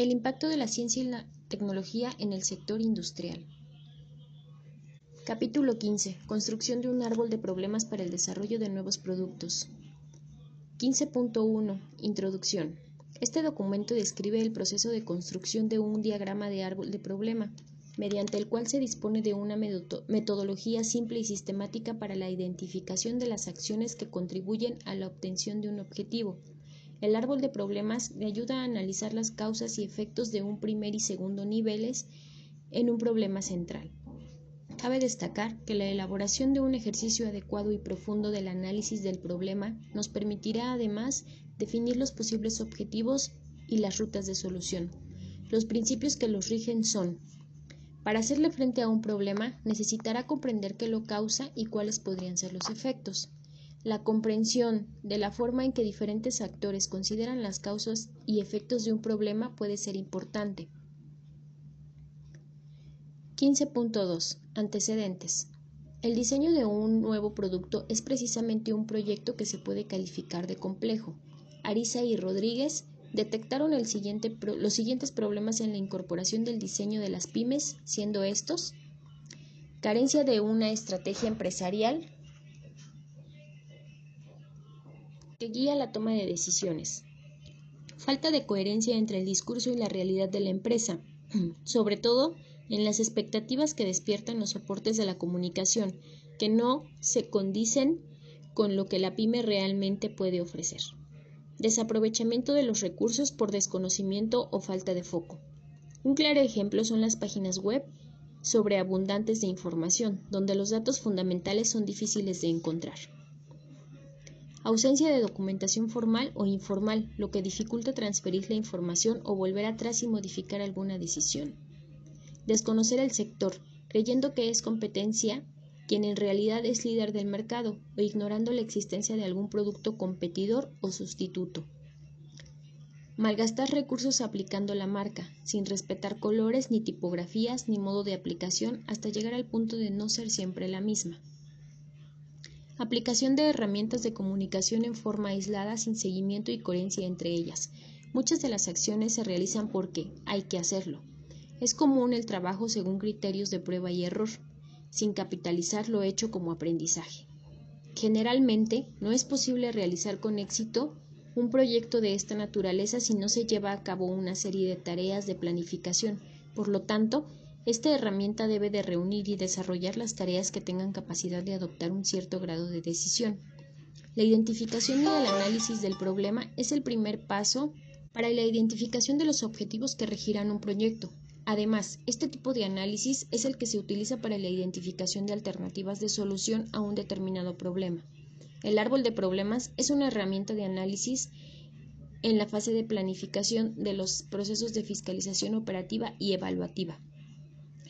El impacto de la ciencia y la tecnología en el sector industrial. Capítulo 15. Construcción de un árbol de problemas para el desarrollo de nuevos productos. 15.1. Introducción. Este documento describe el proceso de construcción de un diagrama de árbol de problema, mediante el cual se dispone de una metodología simple y sistemática para la identificación de las acciones que contribuyen a la obtención de un objetivo. El árbol de problemas le ayuda a analizar las causas y efectos de un primer y segundo niveles en un problema central. Cabe destacar que la elaboración de un ejercicio adecuado y profundo del análisis del problema nos permitirá además definir los posibles objetivos y las rutas de solución. Los principios que los rigen son para hacerle frente a un problema necesitará comprender qué lo causa y cuáles podrían ser los efectos. La comprensión de la forma en que diferentes actores consideran las causas y efectos de un problema puede ser importante. 15.2. Antecedentes. El diseño de un nuevo producto es precisamente un proyecto que se puede calificar de complejo. Arisa y Rodríguez detectaron los siguientes problemas en la incorporación del diseño de las pymes, siendo estos carencia de una estrategia empresarial que guía la toma de decisiones, falta de coherencia entre el discurso y la realidad de la empresa, sobre todo en las expectativas que despiertan los soportes de la comunicación, que no se condicen con lo que la pyme realmente puede ofrecer. Desaprovechamiento de los recursos por desconocimiento o falta de foco. Un claro ejemplo son las páginas web sobreabundantes de información, donde los datos fundamentales son difíciles de encontrar. Ausencia de documentación formal o informal, lo que dificulta transferir la información o volver atrás y modificar alguna decisión. Desconocer el sector, creyendo que es competencia quien en realidad es líder del mercado o ignorando la existencia de algún producto competidor o sustituto. Malgastar recursos aplicando la marca, sin respetar colores, ni tipografías, ni modo de aplicación, hasta llegar al punto de no ser siempre la misma. Aplicación de herramientas de comunicación en forma aislada, sin seguimiento y coherencia entre ellas. Muchas de las acciones se realizan porque hay que hacerlo. Es común el trabajo según criterios de prueba y error sin capitalizar lo hecho como aprendizaje. Generalmente no es posible realizar con éxito un proyecto de esta naturaleza si no se lleva a cabo una serie de tareas de planificación. Por lo tanto, esta herramienta debe de reunir y desarrollar las tareas que tengan capacidad de adoptar un cierto grado de decisión. La identificación y el análisis del problema es el primer paso para la identificación de los objetivos que regirán un proyecto. Además, este tipo de análisis es el que se utiliza para la identificación de alternativas de solución a un determinado problema. El árbol de problemas es una herramienta de análisis en la fase de planificación de los procesos de fiscalización operativa y evaluativa.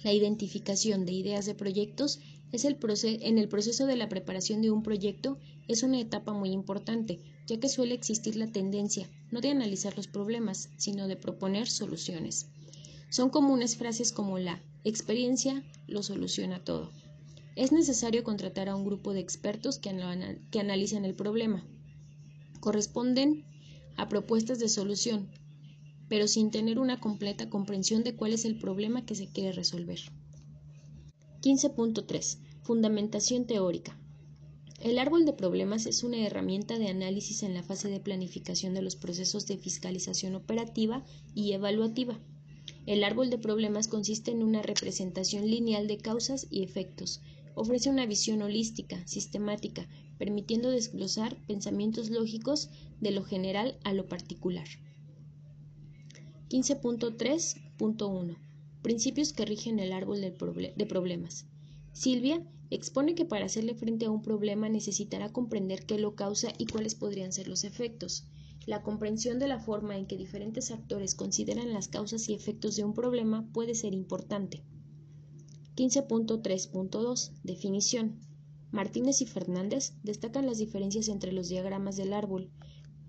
La identificación de ideas de proyectos es el en el proceso de la preparación de un proyecto es una etapa muy importante, ya que suele existir la tendencia no de analizar los problemas, sino de proponer soluciones. Son comunes frases como la experiencia lo soluciona todo. Es necesario contratar a un grupo de expertos que, que analicen el problema. Corresponden a propuestas de solución, pero sin tener una completa comprensión de cuál es el problema que se quiere resolver. 15.3. Fundamentación teórica. El árbol de problemas es una herramienta de análisis en la fase de planificación de los procesos de fiscalización operativa y evaluativa. El árbol de problemas consiste en una representación lineal de causas y efectos. Ofrece una visión holística, sistemática, permitiendo desglosar pensamientos lógicos de lo general a lo particular. 15.3.1 Principios que rigen el árbol de problemas. Silvia expone que para hacerle frente a un problema necesitará comprender qué lo causa y cuáles podrían ser los efectos. La comprensión de la forma en que diferentes actores consideran las causas y efectos de un problema puede ser importante. 15.3.2 Definición. Martínez y Fernández destacan las diferencias entre los diagramas del árbol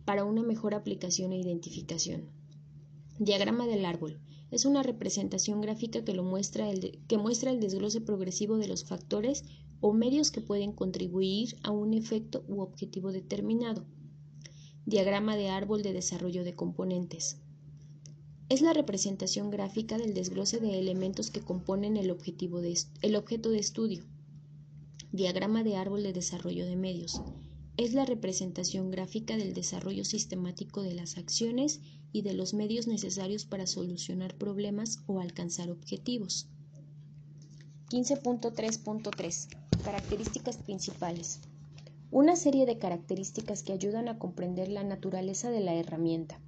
para una mejor aplicación e identificación. Diagrama del árbol. Es una representación gráfica que, lo muestra el que muestra el desglose progresivo de los factores o medios que pueden contribuir a un efecto u objetivo determinado. Diagrama de árbol de desarrollo de componentes. Es la representación gráfica del desglose de elementos que componen el, objetivo el objeto de estudio. Diagrama de árbol de desarrollo de medios. Es la representación gráfica del desarrollo sistemático de las acciones y de los medios necesarios para solucionar problemas o alcanzar objetivos. 15.3.3 Características principales. Una serie de características que ayudan a comprender la naturaleza de la herramienta.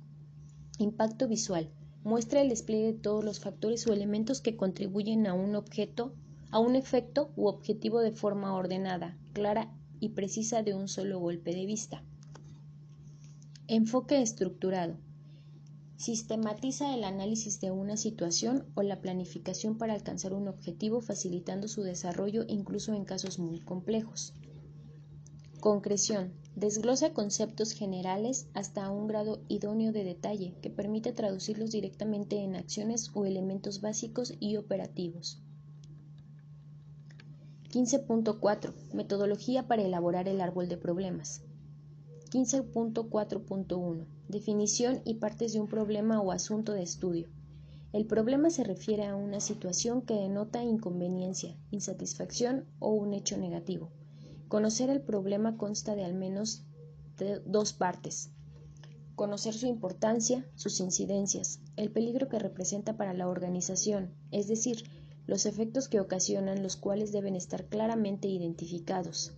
Impacto visual. Muestra el despliegue de todos los factores o elementos que contribuyen a un objeto, a un efecto u objetivo de forma ordenada, clara y precisa de un solo golpe de vista. Enfoque estructurado. Sistematiza el análisis de una situación o la planificación para alcanzar un objetivo facilitando su desarrollo incluso en casos muy complejos. Concreción. Desglosa conceptos generales hasta un grado idóneo de detalle que permite traducirlos directamente en acciones o elementos básicos y operativos. 15.4. Metodología para elaborar el árbol de problemas. 15.4.1. Definición y partes de un problema o asunto de estudio. El problema se refiere a una situación que denota inconveniencia, insatisfacción o un hecho negativo. Conocer el problema consta de al menos dos partes. Conocer su importancia, sus incidencias, el peligro que representa para la organización, es decir, los efectos que ocasionan los cuales deben estar claramente identificados.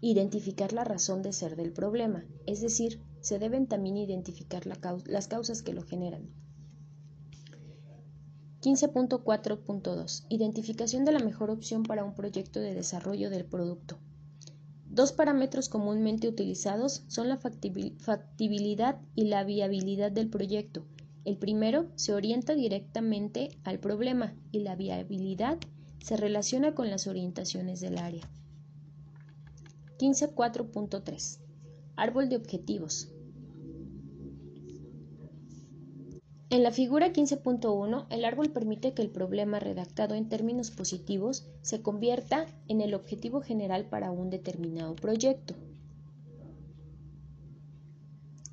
Identificar la razón de ser del problema, es decir, se deben también identificar las causas que lo generan. 15.4.2 Identificación de la mejor opción para un proyecto de desarrollo del producto. Dos parámetros comúnmente utilizados son la factibilidad y la viabilidad del proyecto. El primero se orienta directamente al problema y la viabilidad se relaciona con las orientaciones del área. 15.4.3 Árbol de objetivos. En la figura 15.1, el árbol permite que el problema redactado en términos positivos se convierta en el objetivo general para un determinado proyecto.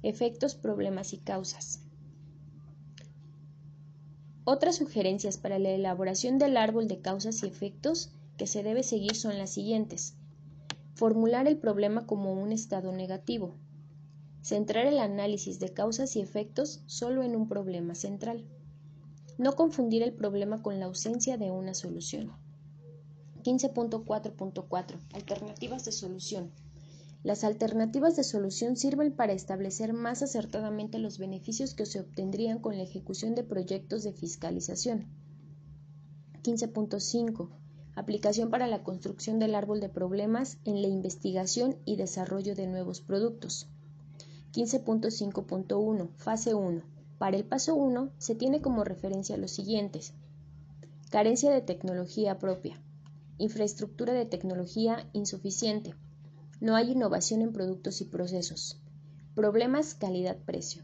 Efectos, problemas y causas. Otras sugerencias para la elaboración del árbol de causas y efectos que se debe seguir son las siguientes. Formular el problema como un estado negativo. Centrar el análisis de causas y efectos solo en un problema central. No confundir el problema con la ausencia de una solución. 15.4.4 Alternativas de solución. Las alternativas de solución sirven para establecer más acertadamente los beneficios que se obtendrían con la ejecución de proyectos de fiscalización. 15.5 Aplicación para la construcción del árbol de problemas en la investigación y desarrollo de nuevos productos. 15.5.1 Fase 1. Para el paso 1 se tiene como referencia los siguientes. Carencia de tecnología propia. Infraestructura de tecnología insuficiente. No hay innovación en productos y procesos. Problemas calidad-precio.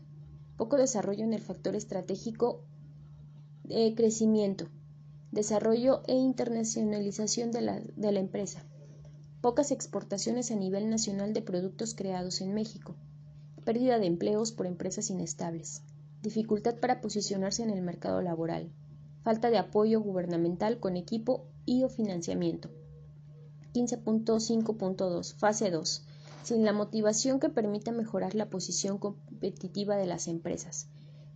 Poco desarrollo en el factor estratégico de crecimiento desarrollo e internacionalización de la, de la empresa, pocas exportaciones a nivel nacional de productos creados en México, pérdida de empleos por empresas inestables, dificultad para posicionarse en el mercado laboral, falta de apoyo gubernamental con equipo y o financiamiento. 15.5.2 Fase 2. Sin la motivación que permita mejorar la posición competitiva de las empresas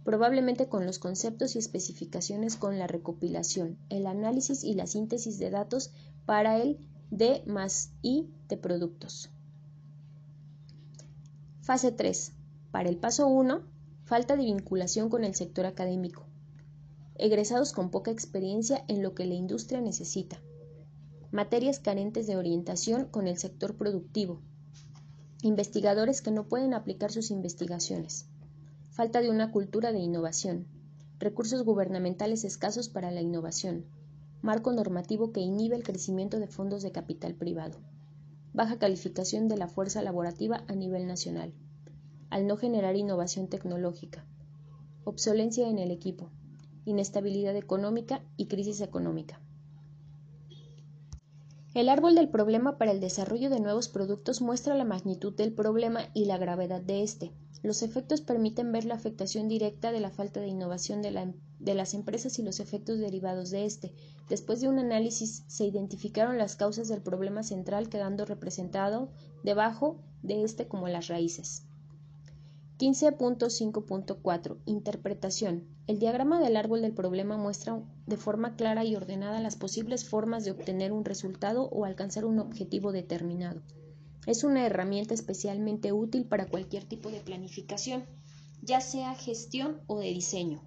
probablemente con los conceptos y especificaciones con la recopilación, el análisis y la síntesis de datos para el D más I de productos. Fase 3. Para el paso 1, falta de vinculación con el sector académico. Egresados con poca experiencia en lo que la industria necesita. Materias carentes de orientación con el sector productivo. Investigadores que no pueden aplicar sus investigaciones falta de una cultura de innovación, recursos gubernamentales escasos para la innovación, marco normativo que inhibe el crecimiento de fondos de capital privado, baja calificación de la fuerza laborativa a nivel nacional, al no generar innovación tecnológica, obsolencia en el equipo, inestabilidad económica y crisis económica. El árbol del problema para el desarrollo de nuevos productos muestra la magnitud del problema y la gravedad de éste. Los efectos permiten ver la afectación directa de la falta de innovación de, em, las empresas y los efectos derivados de éste. Después de un análisis se identificaron las causas del problema central quedando representado debajo de éste como las raíces. 15.5.4 Interpretación. El diagrama del árbol del problema muestra de forma clara y ordenada las posibles formas de obtener un resultado o alcanzar un objetivo determinado. Es una herramienta especialmente útil para cualquier tipo de planificación, ya sea gestión o de diseño.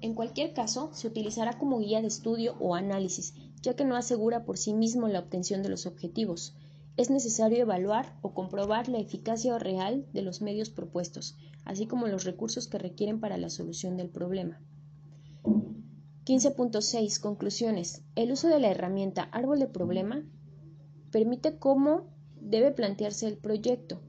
En cualquier caso, se utilizará como guía de estudio o análisis, ya que no asegura por sí mismo la obtención de los objetivos es necesario evaluar o comprobar la eficacia real de los medios propuestos, así como los recursos que requieren para la solución del problema. 15.6 Conclusiones. El uso de la herramienta árbol de problema permite cómo debe plantearse el proyecto,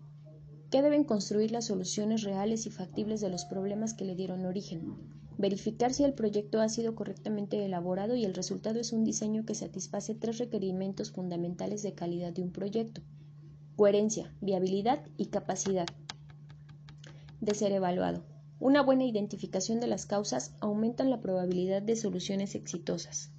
qué deben construir las soluciones reales y factibles de los problemas que le dieron origen, verificar si el proyecto ha sido correctamente elaborado y el resultado es un diseño que satisface tres requerimientos fundamentales de calidad de un proyecto. Coherencia, viabilidad y capacidad de ser evaluado. Una buena identificación de las causas aumenta la probabilidad de soluciones exitosas.